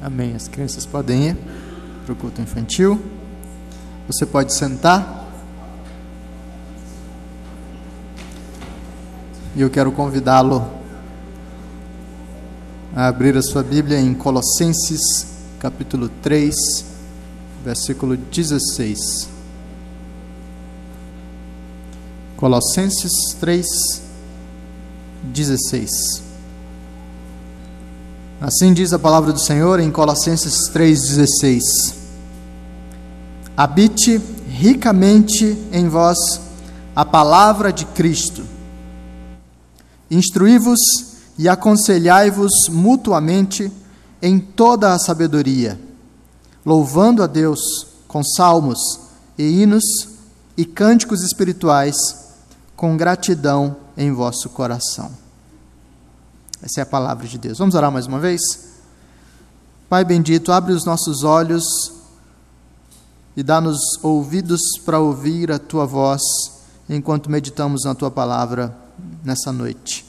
Amém. As crianças podem ir para o culto infantil. Você pode sentar. E eu quero convidá-lo a abrir a sua Bíblia em Colossenses, capítulo 3, versículo 16. Colossenses 3, 16. Assim diz a palavra do Senhor em Colossenses 3,16: Habite ricamente em vós a palavra de Cristo, instruí-vos e aconselhai-vos mutuamente em toda a sabedoria, louvando a Deus com salmos e hinos e cânticos espirituais, com gratidão em vosso coração. Essa é a palavra de Deus. Vamos orar mais uma vez? Pai bendito, abre os nossos olhos e dá-nos ouvidos para ouvir a tua voz enquanto meditamos na tua palavra nessa noite.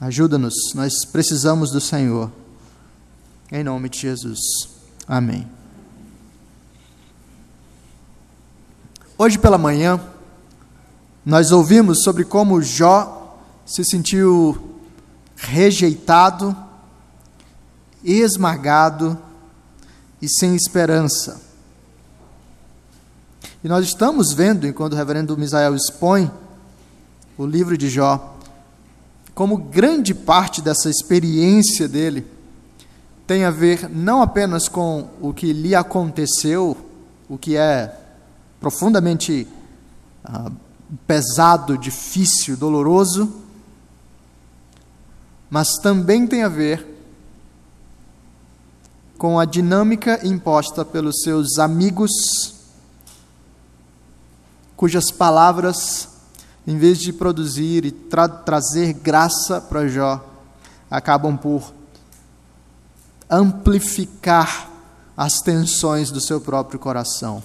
Ajuda-nos, nós precisamos do Senhor. Em nome de Jesus. Amém. Hoje pela manhã, nós ouvimos sobre como Jó se sentiu rejeitado, esmagado e sem esperança. E nós estamos vendo, enquanto o reverendo Misael expõe o livro de Jó, como grande parte dessa experiência dele tem a ver não apenas com o que lhe aconteceu, o que é profundamente ah, pesado, difícil, doloroso, mas também tem a ver com a dinâmica imposta pelos seus amigos, cujas palavras, em vez de produzir e tra trazer graça para Jó, acabam por amplificar as tensões do seu próprio coração.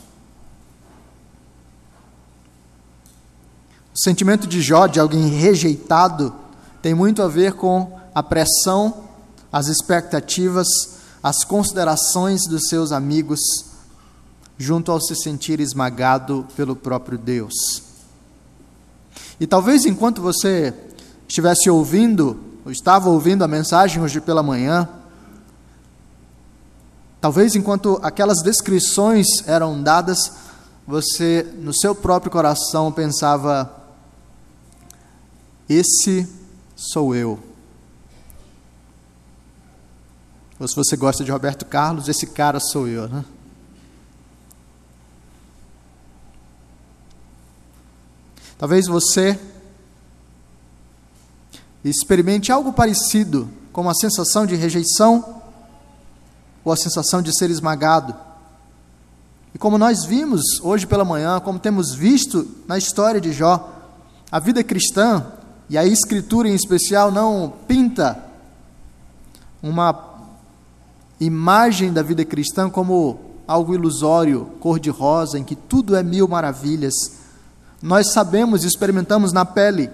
O sentimento de Jó, de alguém rejeitado, tem muito a ver com a pressão, as expectativas, as considerações dos seus amigos, junto ao se sentir esmagado pelo próprio Deus. E talvez enquanto você estivesse ouvindo, ou estava ouvindo a mensagem hoje pela manhã, talvez enquanto aquelas descrições eram dadas, você no seu próprio coração pensava: esse sou eu. Ou se você gosta de Roberto Carlos, esse cara sou eu, né? Talvez você experimente algo parecido, como a sensação de rejeição ou a sensação de ser esmagado. E como nós vimos hoje pela manhã, como temos visto na história de Jó, a vida cristã e a Escritura em especial não pinta uma imagem da vida cristã como algo ilusório, cor-de-rosa, em que tudo é mil maravilhas. Nós sabemos e experimentamos na pele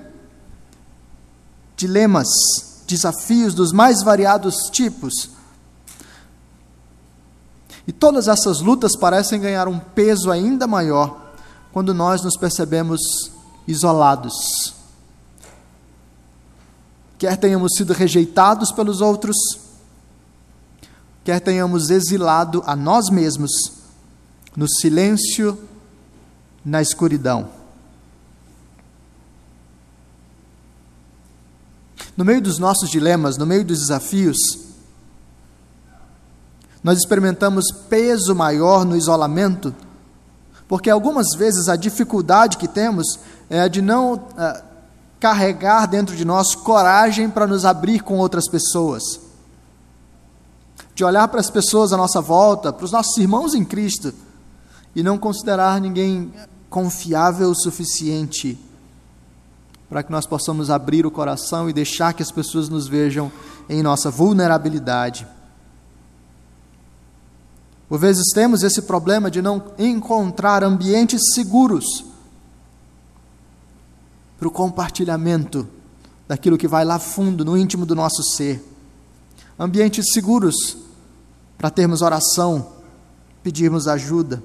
dilemas, desafios dos mais variados tipos. E todas essas lutas parecem ganhar um peso ainda maior quando nós nos percebemos isolados quer tenhamos sido rejeitados pelos outros, quer tenhamos exilado a nós mesmos no silêncio, na escuridão. No meio dos nossos dilemas, no meio dos desafios, nós experimentamos peso maior no isolamento, porque algumas vezes a dificuldade que temos é a de não uh, carregar dentro de nós coragem para nos abrir com outras pessoas, de olhar para as pessoas à nossa volta, para os nossos irmãos em Cristo, e não considerar ninguém confiável o suficiente para que nós possamos abrir o coração e deixar que as pessoas nos vejam em nossa vulnerabilidade. Por vezes temos esse problema de não encontrar ambientes seguros para o compartilhamento daquilo que vai lá fundo, no íntimo do nosso ser. Ambientes seguros para termos oração, pedirmos ajuda.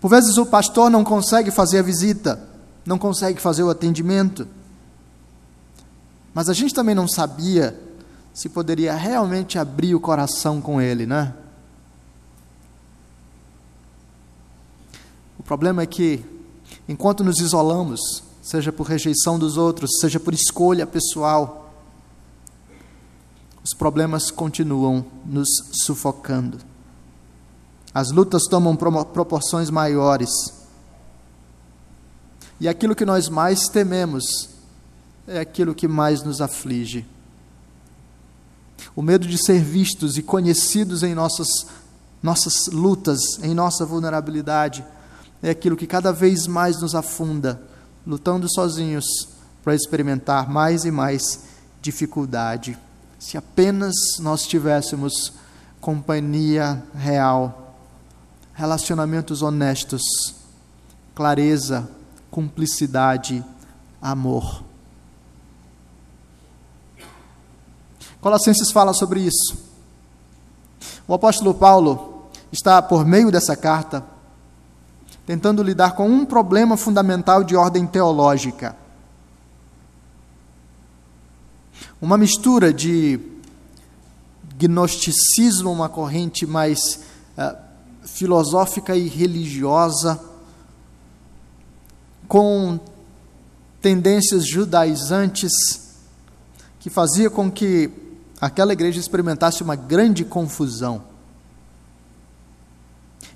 Por vezes o pastor não consegue fazer a visita, não consegue fazer o atendimento. Mas a gente também não sabia se poderia realmente abrir o coração com ele, né? O problema é que, enquanto nos isolamos, seja por rejeição dos outros, seja por escolha pessoal, os problemas continuam nos sufocando. As lutas tomam proporções maiores. E aquilo que nós mais tememos é aquilo que mais nos aflige. O medo de ser vistos e conhecidos em nossas, nossas lutas, em nossa vulnerabilidade, é aquilo que cada vez mais nos afunda, lutando sozinhos para experimentar mais e mais dificuldade. Se apenas nós tivéssemos companhia real, relacionamentos honestos, clareza, cumplicidade, amor. Colossenses fala sobre isso. O apóstolo Paulo está, por meio dessa carta, tentando lidar com um problema fundamental de ordem teológica. Uma mistura de gnosticismo, uma corrente mais uh, filosófica e religiosa, com tendências judaizantes, que fazia com que aquela igreja experimentasse uma grande confusão.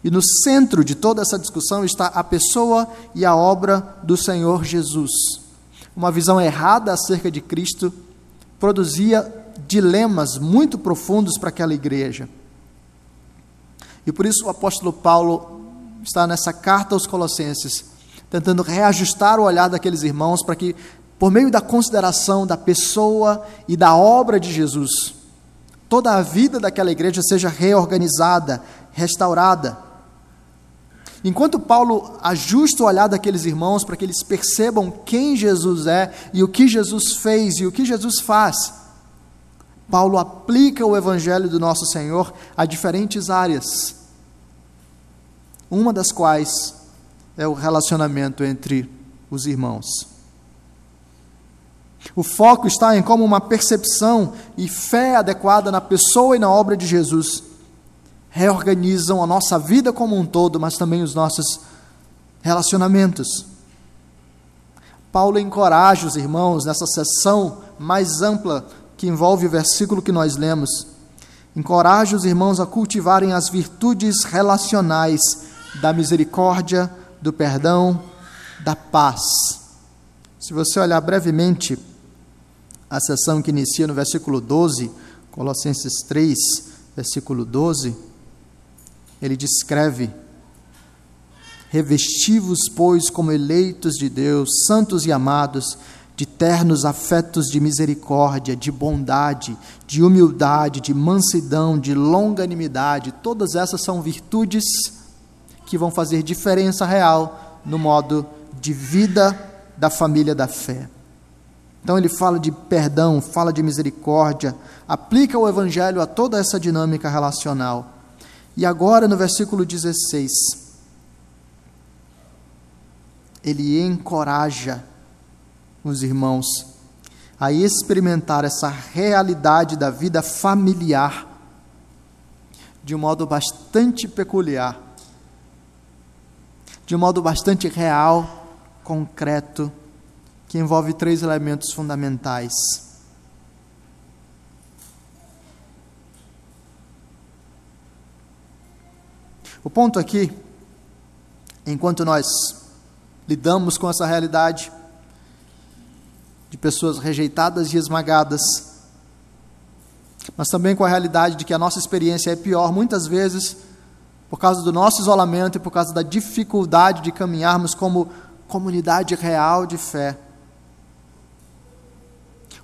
E no centro de toda essa discussão está a pessoa e a obra do Senhor Jesus. Uma visão errada acerca de Cristo produzia dilemas muito profundos para aquela igreja. E por isso o apóstolo Paulo está nessa carta aos Colossenses, tentando reajustar o olhar daqueles irmãos para que por meio da consideração da pessoa e da obra de Jesus, toda a vida daquela igreja seja reorganizada, restaurada. Enquanto Paulo ajusta o olhar daqueles irmãos para que eles percebam quem Jesus é e o que Jesus fez e o que Jesus faz, Paulo aplica o evangelho do nosso Senhor a diferentes áreas. Uma das quais é o relacionamento entre os irmãos. O foco está em como uma percepção e fé adequada na pessoa e na obra de Jesus reorganizam a nossa vida como um todo, mas também os nossos relacionamentos. Paulo encoraja os irmãos nessa sessão mais ampla que envolve o versículo que nós lemos. Encoraja os irmãos a cultivarem as virtudes relacionais da misericórdia, do perdão, da paz. Se você olhar brevemente a sessão que inicia no versículo 12, Colossenses 3, versículo 12, ele descreve: Revestivos, pois, como eleitos de Deus, santos e amados, de ternos afetos de misericórdia, de bondade, de humildade, de mansidão, de longanimidade, todas essas são virtudes que vão fazer diferença real no modo de vida da família da fé. Então ele fala de perdão, fala de misericórdia, aplica o evangelho a toda essa dinâmica relacional. E agora no versículo 16, ele encoraja os irmãos a experimentar essa realidade da vida familiar de um modo bastante peculiar, de um modo bastante real, concreto que envolve três elementos fundamentais. O ponto aqui, enquanto nós lidamos com essa realidade de pessoas rejeitadas e esmagadas, mas também com a realidade de que a nossa experiência é pior muitas vezes por causa do nosso isolamento e por causa da dificuldade de caminharmos como comunidade real de fé.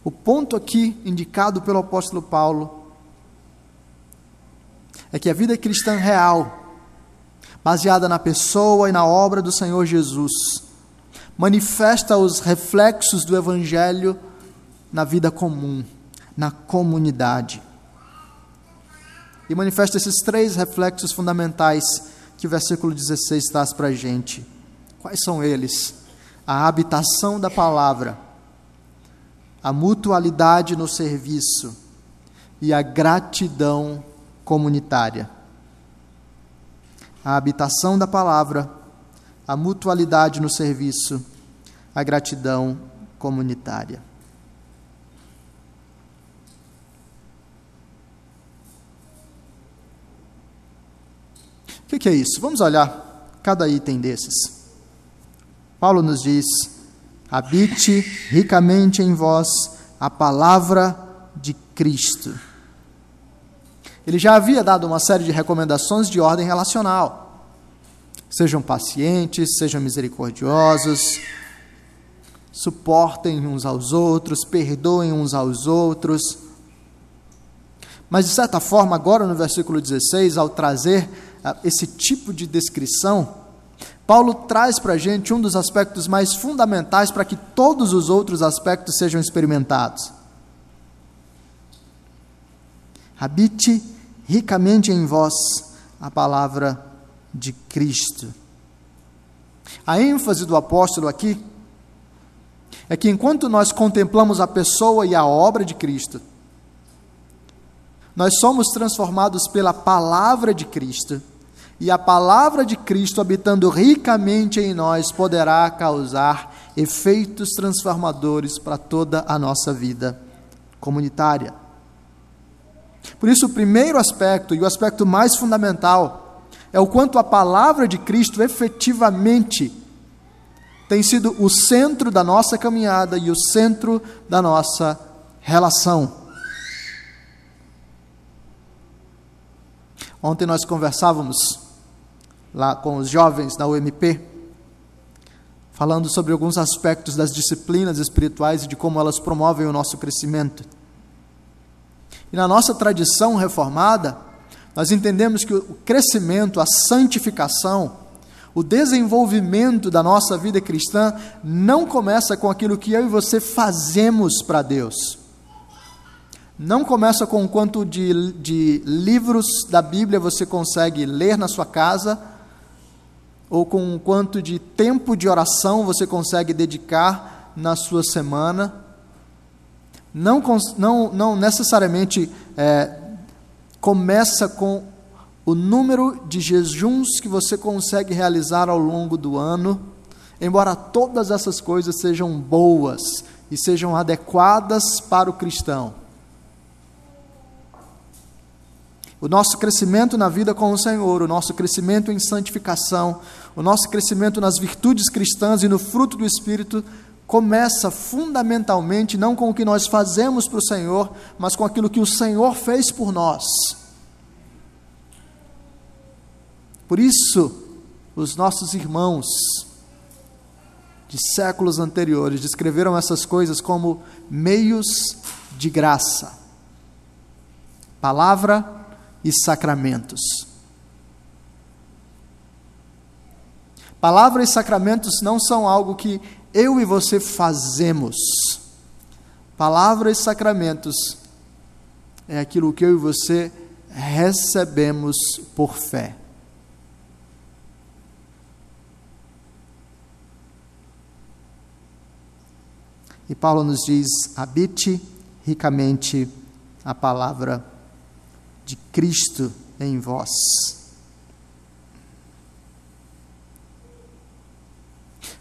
O ponto aqui indicado pelo apóstolo Paulo é que a vida cristã real, baseada na pessoa e na obra do Senhor Jesus, manifesta os reflexos do Evangelho na vida comum, na comunidade. e manifesta esses três reflexos fundamentais que o versículo 16 traz para a gente. Quais são eles? A habitação da palavra, a mutualidade no serviço e a gratidão comunitária. A habitação da palavra, a mutualidade no serviço, a gratidão comunitária. O que, é isso? Vamos olhar cada item desses. Paulo nos diz: habite ricamente em vós a palavra de Cristo. Ele já havia dado uma série de recomendações de ordem relacional. Sejam pacientes, sejam misericordiosos, suportem uns aos outros, perdoem uns aos outros. Mas, de certa forma, agora no versículo 16, ao trazer esse tipo de descrição, Paulo traz para a gente um dos aspectos mais fundamentais para que todos os outros aspectos sejam experimentados. Habite ricamente em vós a palavra de Cristo. A ênfase do apóstolo aqui é que enquanto nós contemplamos a pessoa e a obra de Cristo, nós somos transformados pela palavra de Cristo e a palavra de Cristo habitando ricamente em nós poderá causar efeitos transformadores para toda a nossa vida comunitária. Por isso, o primeiro aspecto e o aspecto mais fundamental é o quanto a palavra de Cristo efetivamente tem sido o centro da nossa caminhada e o centro da nossa relação. Ontem nós conversávamos lá com os jovens na UMP, falando sobre alguns aspectos das disciplinas espirituais e de como elas promovem o nosso crescimento. E na nossa tradição reformada, nós entendemos que o crescimento, a santificação, o desenvolvimento da nossa vida cristã não começa com aquilo que eu e você fazemos para Deus. Não começa com quanto de, de livros da Bíblia você consegue ler na sua casa ou com quanto de tempo de oração você consegue dedicar na sua semana. Não, não, não necessariamente é, começa com o número de jejuns que você consegue realizar ao longo do ano, embora todas essas coisas sejam boas e sejam adequadas para o cristão. O nosso crescimento na vida com o Senhor, o nosso crescimento em santificação, o nosso crescimento nas virtudes cristãs e no fruto do Espírito começa fundamentalmente não com o que nós fazemos para o Senhor, mas com aquilo que o Senhor fez por nós. Por isso, os nossos irmãos de séculos anteriores descreveram essas coisas como meios de graça. Palavra e sacramentos. Palavra e sacramentos não são algo que eu e você fazemos. Palavra e sacramentos é aquilo que eu e você recebemos por fé. E Paulo nos diz: habite ricamente a palavra de Cristo em vós.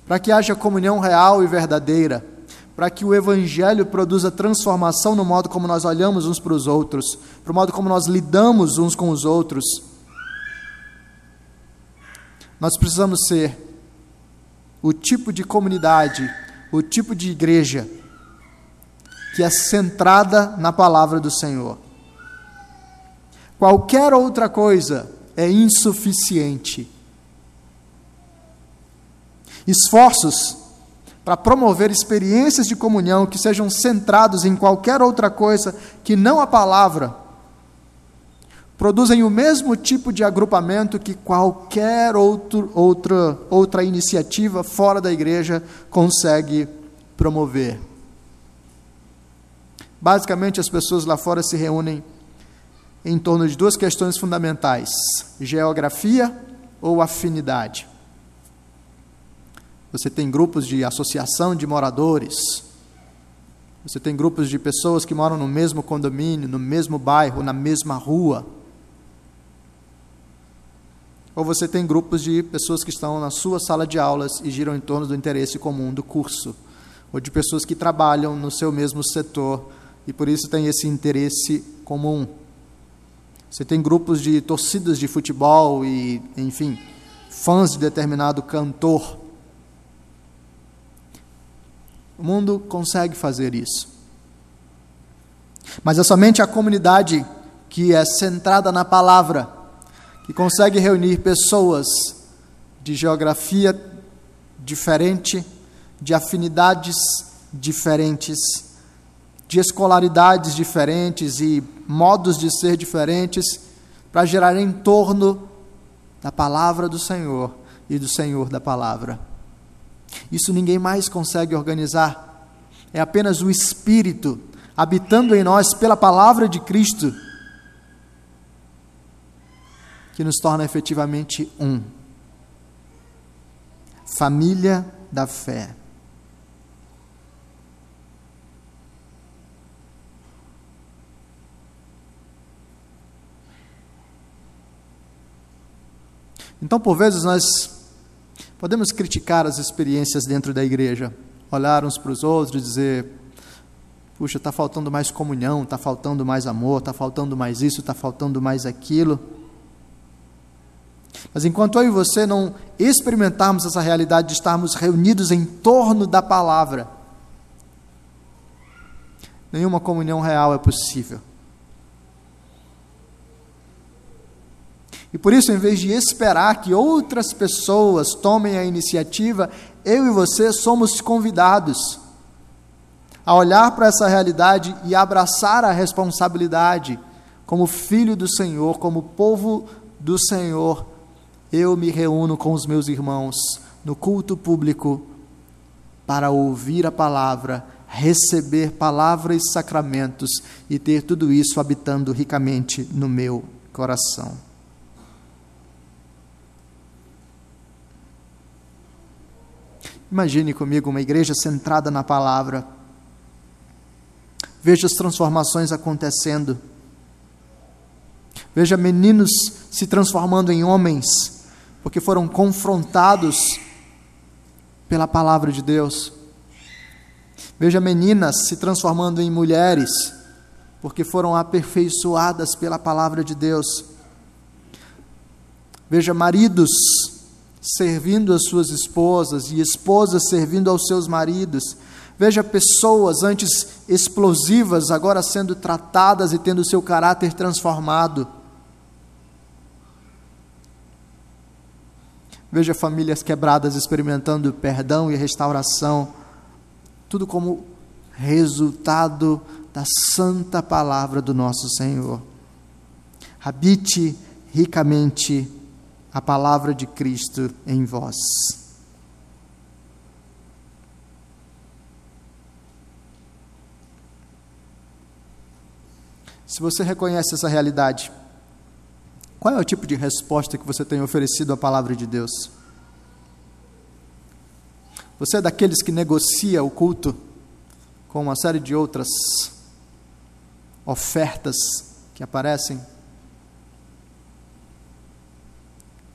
Para que haja comunhão real e verdadeira, para que o Evangelho produza transformação no modo como nós olhamos uns para os outros, para o modo como nós lidamos uns com os outros, nós precisamos ser o tipo de comunidade, o tipo de igreja que é centrada na palavra do Senhor. Qualquer outra coisa é insuficiente. Esforços para promover experiências de comunhão que sejam centrados em qualquer outra coisa que não a palavra, produzem o mesmo tipo de agrupamento que qualquer outro, outra, outra iniciativa fora da igreja consegue promover. Basicamente, as pessoas lá fora se reúnem em torno de duas questões fundamentais: geografia ou afinidade. Você tem grupos de associação de moradores. Você tem grupos de pessoas que moram no mesmo condomínio, no mesmo bairro, na mesma rua. Ou você tem grupos de pessoas que estão na sua sala de aulas e giram em torno do interesse comum do curso. Ou de pessoas que trabalham no seu mesmo setor e por isso têm esse interesse comum. Você tem grupos de torcidas de futebol e, enfim, fãs de determinado cantor. O mundo consegue fazer isso. Mas é somente a comunidade que é centrada na palavra, que consegue reunir pessoas de geografia diferente, de afinidades diferentes, de escolaridades diferentes e modos de ser diferentes, para gerar em torno da palavra do Senhor e do Senhor da palavra. Isso ninguém mais consegue organizar. É apenas o Espírito habitando em nós pela palavra de Cristo que nos torna efetivamente um. Família da fé. Então, por vezes, nós podemos criticar as experiências dentro da igreja, olhar uns para os outros e dizer: puxa, está faltando mais comunhão, está faltando mais amor, está faltando mais isso, está faltando mais aquilo. Mas enquanto eu e você não experimentarmos essa realidade de estarmos reunidos em torno da palavra, nenhuma comunhão real é possível. E por isso, em vez de esperar que outras pessoas tomem a iniciativa, eu e você somos convidados a olhar para essa realidade e abraçar a responsabilidade como filho do Senhor, como povo do Senhor. Eu me reúno com os meus irmãos no culto público para ouvir a palavra, receber palavra e sacramentos e ter tudo isso habitando ricamente no meu coração. Imagine comigo uma igreja centrada na palavra. Veja as transformações acontecendo. Veja meninos se transformando em homens, porque foram confrontados pela palavra de Deus. Veja meninas se transformando em mulheres, porque foram aperfeiçoadas pela palavra de Deus. Veja maridos servindo as suas esposas e esposas servindo aos seus maridos. Veja pessoas antes explosivas agora sendo tratadas e tendo seu caráter transformado. Veja famílias quebradas experimentando perdão e restauração. Tudo como resultado da santa palavra do nosso Senhor. Habite ricamente a palavra de Cristo em vós. Se você reconhece essa realidade, qual é o tipo de resposta que você tem oferecido à palavra de Deus? Você é daqueles que negocia o culto com uma série de outras ofertas que aparecem?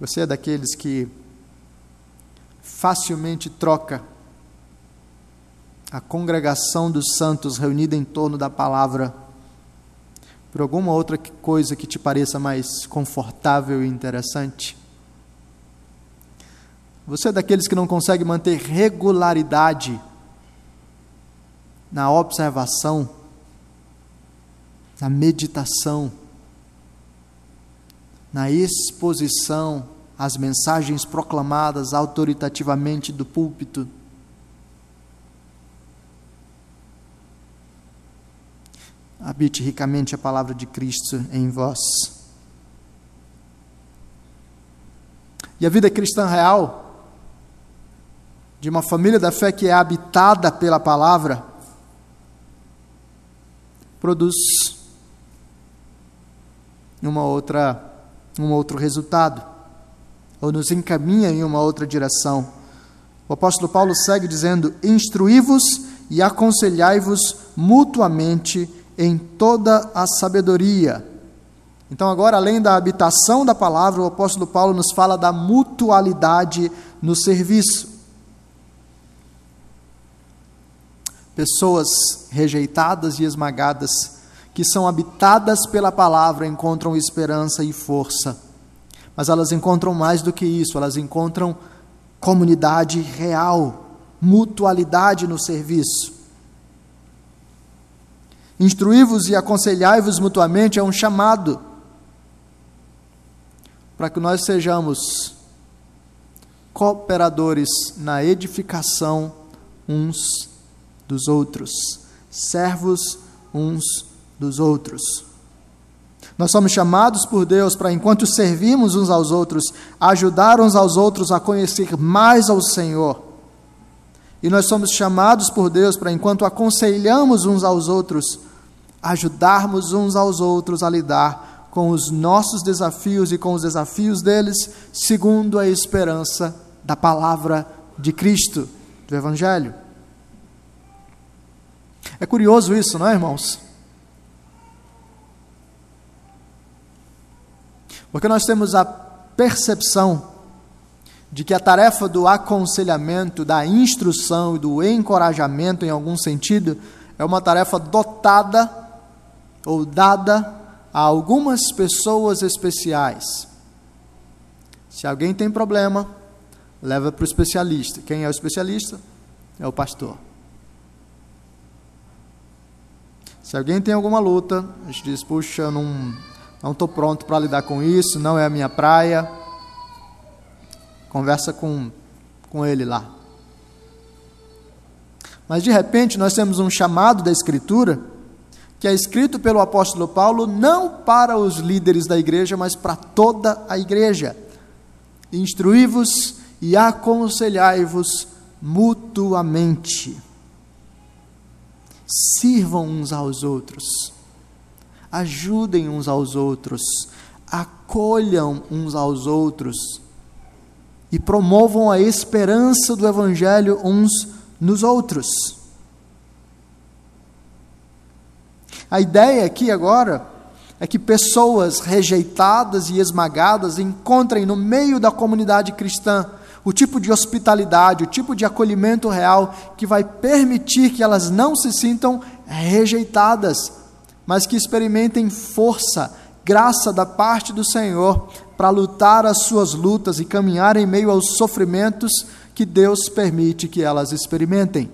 Você é daqueles que facilmente troca a congregação dos santos reunida em torno da palavra por alguma outra coisa que te pareça mais confortável e interessante? Você é daqueles que não consegue manter regularidade na observação, na meditação, na exposição às mensagens proclamadas autoritativamente do púlpito. Habite ricamente a palavra de Cristo em vós. E a vida cristã real, de uma família da fé que é habitada pela palavra, produz uma outra, um outro resultado, ou nos encaminha em uma outra direção. O apóstolo Paulo segue dizendo: Instruí-vos e aconselhai-vos mutuamente em toda a sabedoria. Então, agora, além da habitação da palavra, o apóstolo Paulo nos fala da mutualidade no serviço. Pessoas rejeitadas e esmagadas, que são habitadas pela palavra, encontram esperança e força. Mas elas encontram mais do que isso, elas encontram comunidade real, mutualidade no serviço. Instruí-vos e aconselhai-vos mutuamente é um chamado para que nós sejamos cooperadores na edificação uns dos outros, servos uns dos outros. Nós somos chamados por Deus para, enquanto servimos uns aos outros, ajudar uns aos outros a conhecer mais ao Senhor. E nós somos chamados por Deus para, enquanto aconselhamos uns aos outros, ajudarmos uns aos outros a lidar com os nossos desafios e com os desafios deles, segundo a esperança da palavra de Cristo, do Evangelho. É curioso isso, não é, irmãos? Porque nós temos a percepção de que a tarefa do aconselhamento, da instrução e do encorajamento, em algum sentido, é uma tarefa dotada ou dada a algumas pessoas especiais. Se alguém tem problema, leva para o especialista. Quem é o especialista? É o pastor. Se alguém tem alguma luta, a gente diz: puxa, não não estou pronto para lidar com isso, não é a minha praia. Conversa com, com ele lá. Mas de repente nós temos um chamado da Escritura que é escrito pelo apóstolo Paulo não para os líderes da igreja, mas para toda a igreja. Instruí-vos e aconselhai-vos mutuamente. Sirvam uns aos outros ajudem uns aos outros, acolham uns aos outros e promovam a esperança do Evangelho uns nos outros. A ideia aqui agora é que pessoas rejeitadas e esmagadas encontrem no meio da comunidade cristã o tipo de hospitalidade, o tipo de acolhimento real que vai permitir que elas não se sintam rejeitadas, mas que experimentem força, graça da parte do Senhor para lutar as suas lutas e caminhar em meio aos sofrimentos que Deus permite que elas experimentem.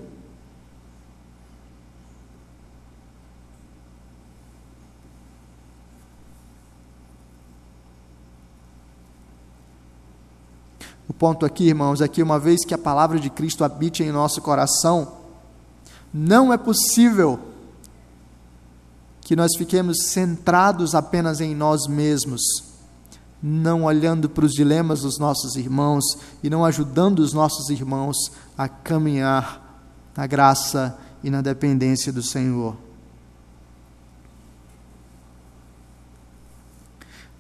O ponto aqui, irmãos, é que uma vez que a palavra de Cristo habite em nosso coração, não é possível que nós fiquemos centrados apenas em nós mesmos, não olhando para os dilemas dos nossos irmãos e não ajudando os nossos irmãos a caminhar na graça e na dependência do Senhor.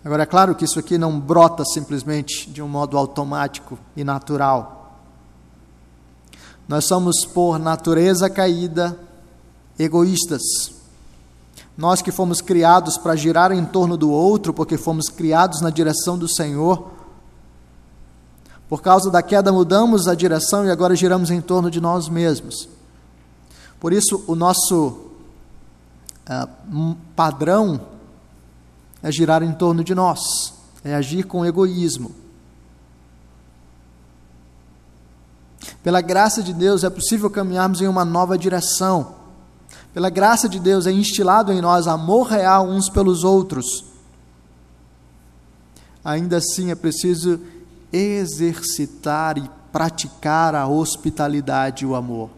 Agora, é claro que isso aqui não brota simplesmente de um modo automático e natural. Nós somos, por natureza caída, egoístas. Nós que fomos criados para girar em torno do outro, porque fomos criados na direção do Senhor, por causa da queda mudamos a direção e agora giramos em torno de nós mesmos. Por isso, o nosso uh, padrão é girar em torno de nós, é agir com egoísmo. Pela graça de Deus, é possível caminharmos em uma nova direção pela graça de Deus, é instilado em nós amor real uns pelos outros. Ainda assim, é preciso exercitar e praticar a hospitalidade e o amor.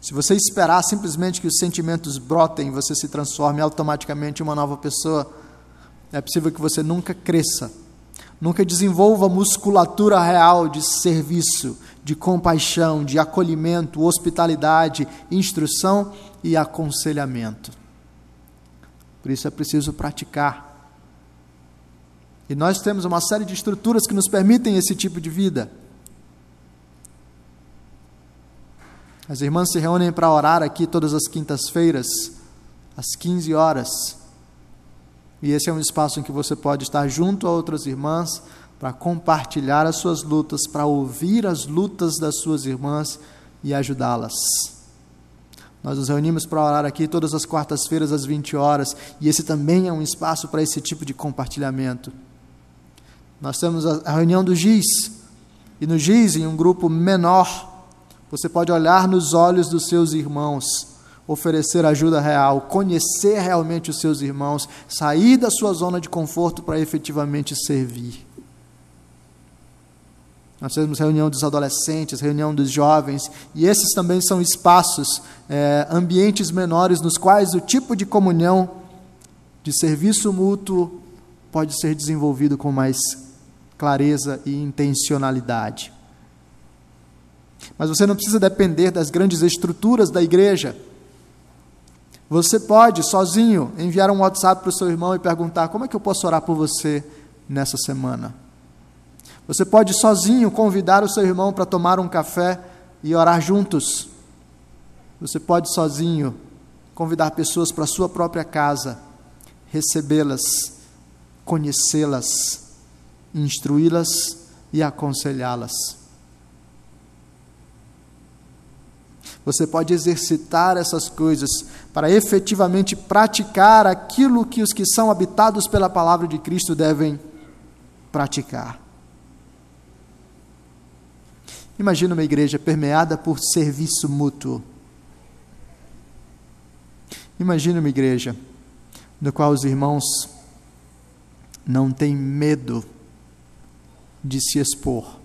Se você esperar simplesmente que os sentimentos brotem você se transforme automaticamente em uma nova pessoa, é possível que você nunca cresça, nunca desenvolva musculatura real de serviço, de compaixão, de acolhimento, hospitalidade, instrução e aconselhamento. Por isso é preciso praticar. E nós temos uma série de estruturas que nos permitem esse tipo de vida. As irmãs se reúnem para orar aqui todas as quintas-feiras, às 15 horas. E esse é um espaço em que você pode estar junto a outras irmãs para compartilhar as suas lutas, para ouvir as lutas das suas irmãs e ajudá-las. Nós nos reunimos para orar aqui todas as quartas-feiras às 20 horas, e esse também é um espaço para esse tipo de compartilhamento. Nós temos a reunião do GIS, e no GIS, em um grupo menor, você pode olhar nos olhos dos seus irmãos, oferecer ajuda real, conhecer realmente os seus irmãos, sair da sua zona de conforto para efetivamente servir. Nós temos reunião dos adolescentes, reunião dos jovens, e esses também são espaços, é, ambientes menores, nos quais o tipo de comunhão, de serviço mútuo, pode ser desenvolvido com mais clareza e intencionalidade. Mas você não precisa depender das grandes estruturas da igreja. Você pode, sozinho, enviar um WhatsApp para o seu irmão e perguntar: como é que eu posso orar por você nessa semana? Você pode, sozinho, convidar o seu irmão para tomar um café e orar juntos. Você pode, sozinho, convidar pessoas para a sua própria casa, recebê-las, conhecê-las, instruí-las e aconselhá-las. Você pode exercitar essas coisas para efetivamente praticar aquilo que os que são habitados pela palavra de Cristo devem praticar. Imagina uma igreja permeada por serviço mútuo. Imagina uma igreja no qual os irmãos não têm medo de se expor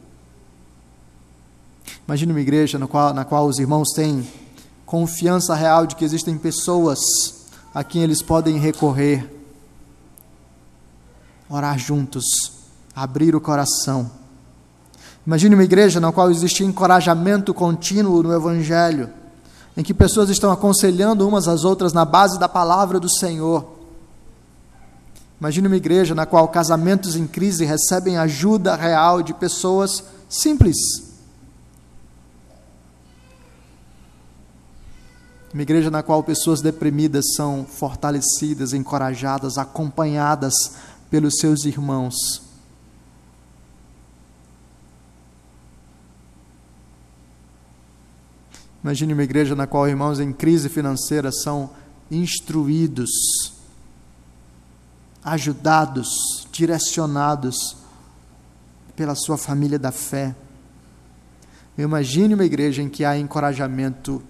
Imagine uma igreja qual, na qual os irmãos têm confiança real de que existem pessoas a quem eles podem recorrer, orar juntos, abrir o coração. Imagine uma igreja na qual existe encorajamento contínuo no Evangelho, em que pessoas estão aconselhando umas às outras na base da palavra do Senhor. Imagine uma igreja na qual casamentos em crise recebem ajuda real de pessoas simples Uma igreja na qual pessoas deprimidas são fortalecidas, encorajadas, acompanhadas pelos seus irmãos. Imagine uma igreja na qual irmãos em crise financeira são instruídos, ajudados, direcionados pela sua família da fé. Imagine uma igreja em que há encorajamento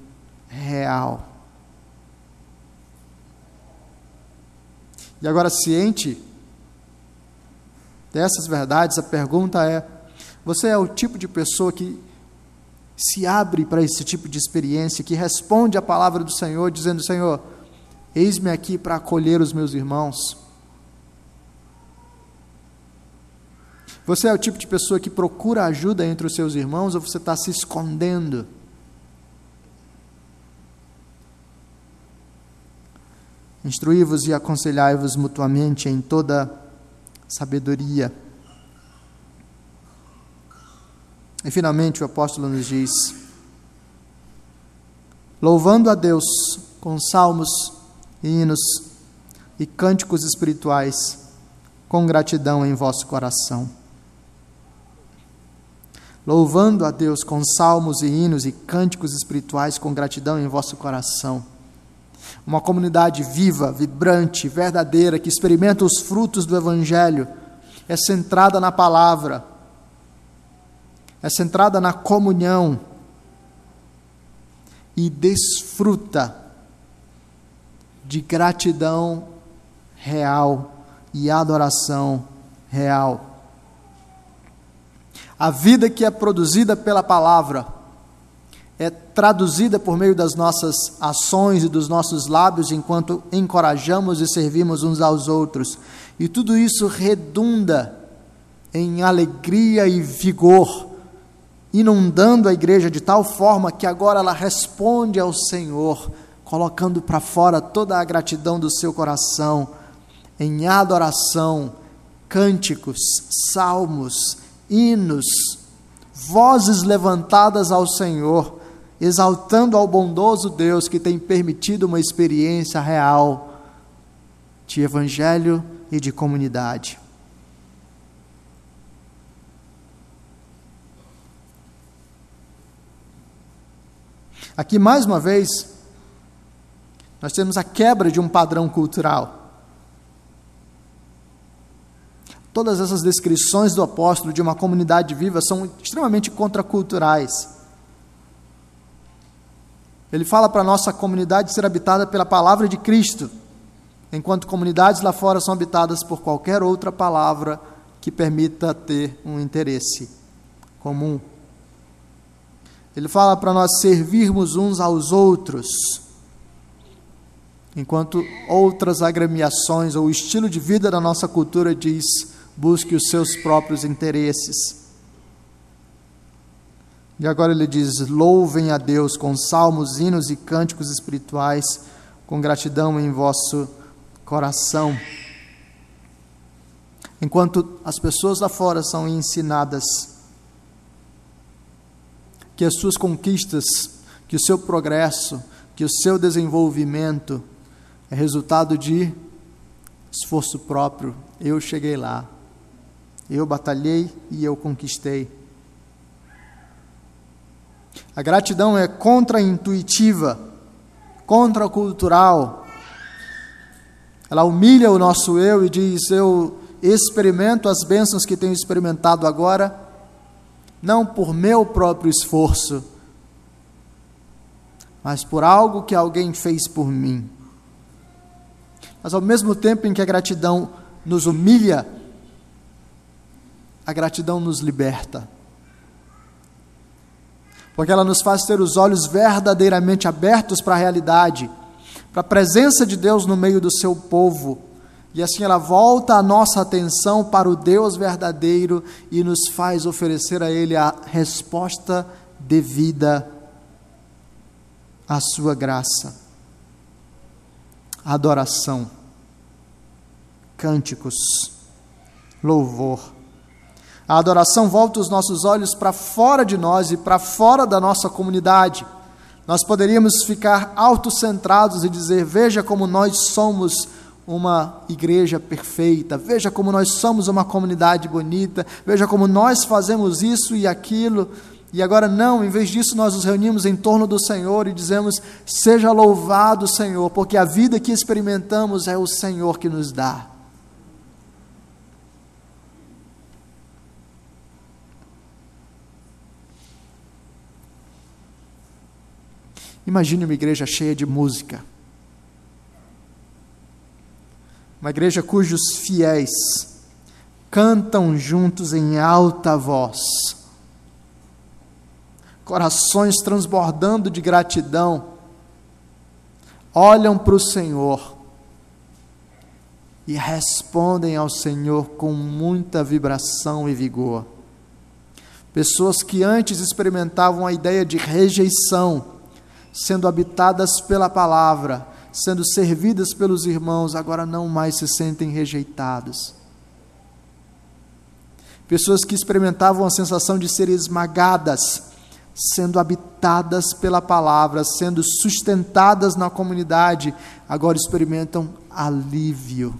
real. E agora, ciente dessas verdades, a pergunta é: você é o tipo de pessoa que se abre para esse tipo de experiência, que responde à palavra do Senhor, dizendo: Senhor, eis-me aqui para acolher os meus irmãos? Você é o tipo de pessoa que procura ajuda entre os seus irmãos ou você está se escondendo? Instruí-vos e aconselhai-vos mutuamente em toda sabedoria. E finalmente o apóstolo nos diz: louvando a Deus com salmos, hinos e cânticos espirituais, com gratidão em vosso coração. Louvando a Deus com salmos e hinos e cânticos espirituais, com gratidão em vosso coração uma comunidade viva, vibrante, verdadeira, que experimenta os frutos do Evangelho, é centrada na palavra, é centrada na comunhão e desfruta de gratidão real e adoração real. A vida que é produzida pela palavra é traduzida por meio das nossas ações e dos nossos lábios enquanto encorajamos e servimos uns aos outros. E tudo isso redunda em alegria e vigor, inundando a igreja de tal forma que agora ela responde ao Senhor, colocando para fora toda a gratidão do seu coração, em adoração cânticos, salmos, hinos, vozes levantadas ao Senhor, exaltando ao bondoso Deus que tem permitido uma experiência real de evangelho e de comunidade. Aqui, mais uma vez, nós temos a quebra de um padrão cultural. Todas essas descrições do apóstolo de uma comunidade viva são extremamente contraculturais. Ele fala para a nossa comunidade ser habitada pela palavra de Cristo, enquanto comunidades lá fora são habitadas por qualquer outra palavra que permita ter um interesse comum. Ele fala para nós servirmos uns aos outros, enquanto outras agremiações ou o estilo de vida da nossa cultura diz: busque os seus próprios interesses. E agora ele diz: louvem a Deus com salmos, hinos e cânticos espirituais, com gratidão em vosso coração. Enquanto as pessoas lá fora são ensinadas que as suas conquistas, que o seu progresso, que o seu desenvolvimento é resultado de esforço próprio. Eu cheguei lá, eu batalhei e eu conquistei. A gratidão é contra-intuitiva, contra-cultural. Ela humilha o nosso eu e diz: Eu experimento as bênçãos que tenho experimentado agora não por meu próprio esforço, mas por algo que alguém fez por mim. Mas ao mesmo tempo em que a gratidão nos humilha, a gratidão nos liberta. Porque ela nos faz ter os olhos verdadeiramente abertos para a realidade, para a presença de Deus no meio do seu povo e assim ela volta a nossa atenção para o Deus verdadeiro e nos faz oferecer a Ele a resposta devida à Sua graça. Adoração, cânticos, louvor. A adoração volta os nossos olhos para fora de nós e para fora da nossa comunidade. Nós poderíamos ficar autocentrados e dizer: veja como nós somos uma igreja perfeita, veja como nós somos uma comunidade bonita, veja como nós fazemos isso e aquilo. E agora não, em vez disso, nós nos reunimos em torno do Senhor e dizemos: Seja louvado, Senhor, porque a vida que experimentamos é o Senhor que nos dá. Imagine uma igreja cheia de música. Uma igreja cujos fiéis cantam juntos em alta voz, corações transbordando de gratidão, olham para o Senhor e respondem ao Senhor com muita vibração e vigor. Pessoas que antes experimentavam a ideia de rejeição, sendo habitadas pela palavra, sendo servidas pelos irmãos, agora não mais se sentem rejeitados. Pessoas que experimentavam a sensação de ser esmagadas, sendo habitadas pela palavra, sendo sustentadas na comunidade, agora experimentam alívio.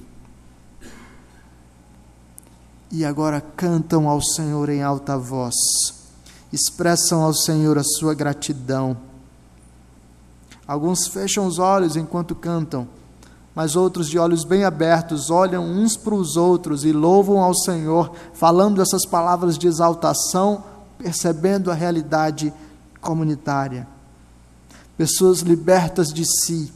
E agora cantam ao Senhor em alta voz, expressam ao Senhor a sua gratidão Alguns fecham os olhos enquanto cantam, mas outros, de olhos bem abertos, olham uns para os outros e louvam ao Senhor, falando essas palavras de exaltação, percebendo a realidade comunitária. Pessoas libertas de si,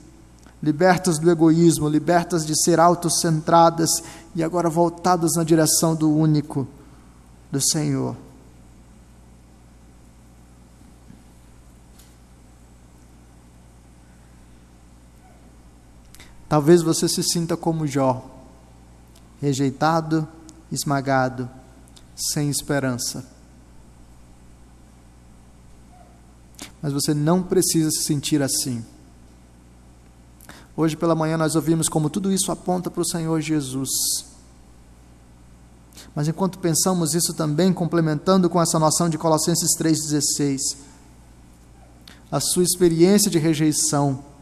libertas do egoísmo, libertas de ser autocentradas e agora voltadas na direção do único, do Senhor. Talvez você se sinta como Jó, rejeitado, esmagado, sem esperança. Mas você não precisa se sentir assim. Hoje pela manhã nós ouvimos como tudo isso aponta para o Senhor Jesus. Mas enquanto pensamos isso também, complementando com essa noção de Colossenses 3,16, a sua experiência de rejeição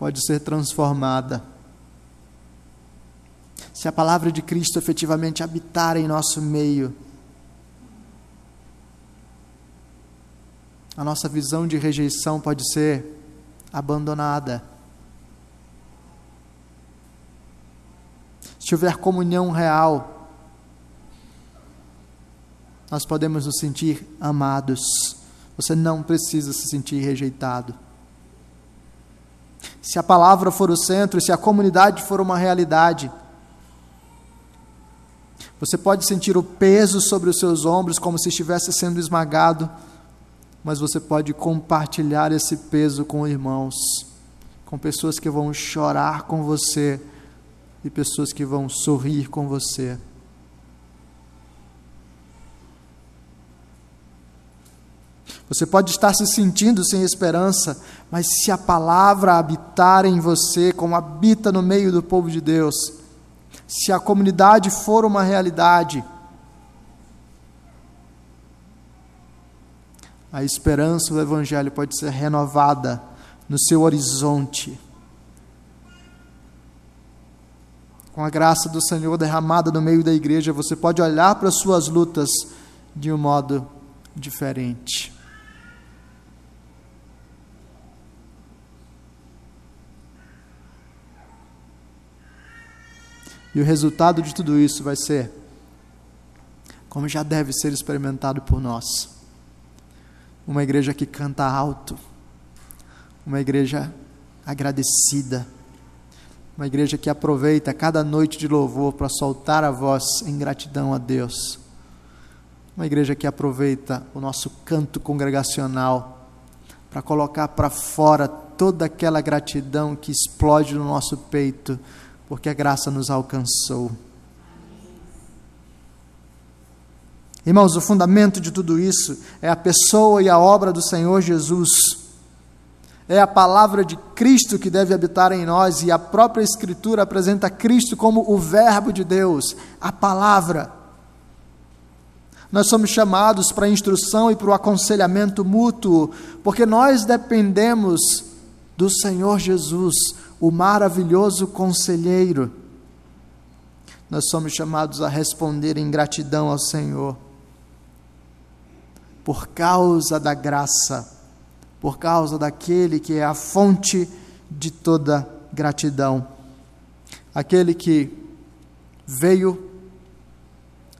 pode ser transformada. Se a palavra de Cristo efetivamente habitar em nosso meio, a nossa visão de rejeição pode ser abandonada. Se houver comunhão real, nós podemos nos sentir amados. Você não precisa se sentir rejeitado. Se a palavra for o centro, se a comunidade for uma realidade, você pode sentir o peso sobre os seus ombros como se estivesse sendo esmagado, mas você pode compartilhar esse peso com irmãos, com pessoas que vão chorar com você e pessoas que vão sorrir com você. Você pode estar se sentindo sem esperança, mas se a palavra habitar em você, como habita no meio do povo de Deus, se a comunidade for uma realidade, a esperança do Evangelho pode ser renovada no seu horizonte. Com a graça do Senhor derramada no meio da igreja, você pode olhar para as suas lutas de um modo diferente. E o resultado de tudo isso vai ser, como já deve ser experimentado por nós, uma igreja que canta alto, uma igreja agradecida, uma igreja que aproveita cada noite de louvor para soltar a voz em gratidão a Deus, uma igreja que aproveita o nosso canto congregacional para colocar para fora toda aquela gratidão que explode no nosso peito porque a graça nos alcançou. Irmãos, o fundamento de tudo isso é a pessoa e a obra do Senhor Jesus. É a palavra de Cristo que deve habitar em nós, e a própria Escritura apresenta Cristo como o Verbo de Deus, a palavra. Nós somos chamados para a instrução e para o aconselhamento mútuo, porque nós dependemos do Senhor Jesus, o maravilhoso conselheiro. Nós somos chamados a responder em gratidão ao Senhor, por causa da graça, por causa daquele que é a fonte de toda gratidão, aquele que veio,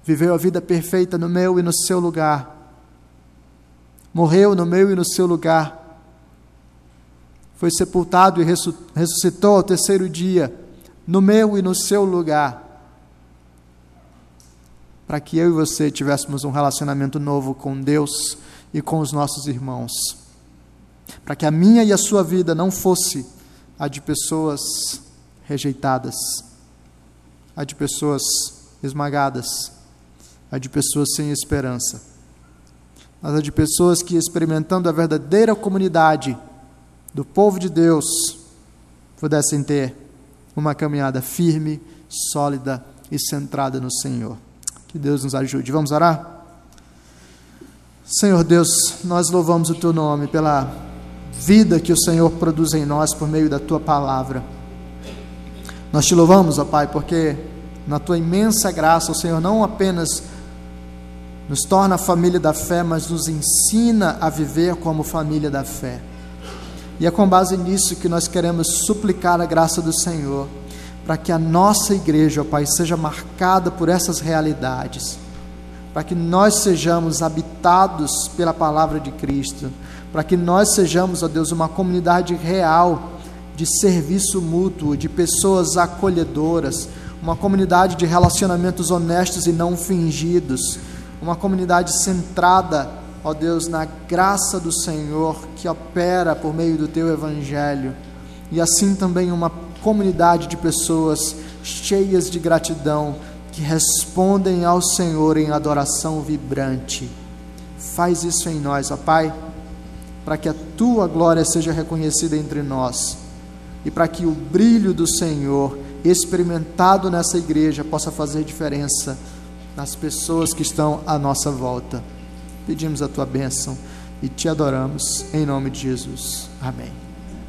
viveu a vida perfeita no meu e no seu lugar, morreu no meu e no seu lugar, foi sepultado e ressuscitou ao terceiro dia, no meu e no seu lugar, para que eu e você tivéssemos um relacionamento novo com Deus e com os nossos irmãos, para que a minha e a sua vida não fosse a de pessoas rejeitadas, a de pessoas esmagadas, a de pessoas sem esperança, mas a de pessoas que, experimentando a verdadeira comunidade, do povo de Deus pudessem ter uma caminhada firme, sólida e centrada no Senhor. Que Deus nos ajude. Vamos orar? Senhor Deus, nós louvamos o Teu nome pela vida que o Senhor produz em nós por meio da Tua palavra. Nós te louvamos, ó Pai, porque na Tua imensa graça o Senhor não apenas nos torna a família da fé, mas nos ensina a viver como família da fé. E é com base nisso que nós queremos suplicar a graça do Senhor, para que a nossa igreja, ó Pai, seja marcada por essas realidades, para que nós sejamos habitados pela palavra de Cristo, para que nós sejamos, ó Deus, uma comunidade real de serviço mútuo, de pessoas acolhedoras, uma comunidade de relacionamentos honestos e não fingidos, uma comunidade centrada ó Deus, na graça do Senhor que opera por meio do teu evangelho, e assim também uma comunidade de pessoas cheias de gratidão que respondem ao Senhor em adoração vibrante. Faz isso em nós, ó Pai, para que a tua glória seja reconhecida entre nós e para que o brilho do Senhor experimentado nessa igreja possa fazer diferença nas pessoas que estão à nossa volta. Pedimos a tua bênção e te adoramos em nome de Jesus. Amém.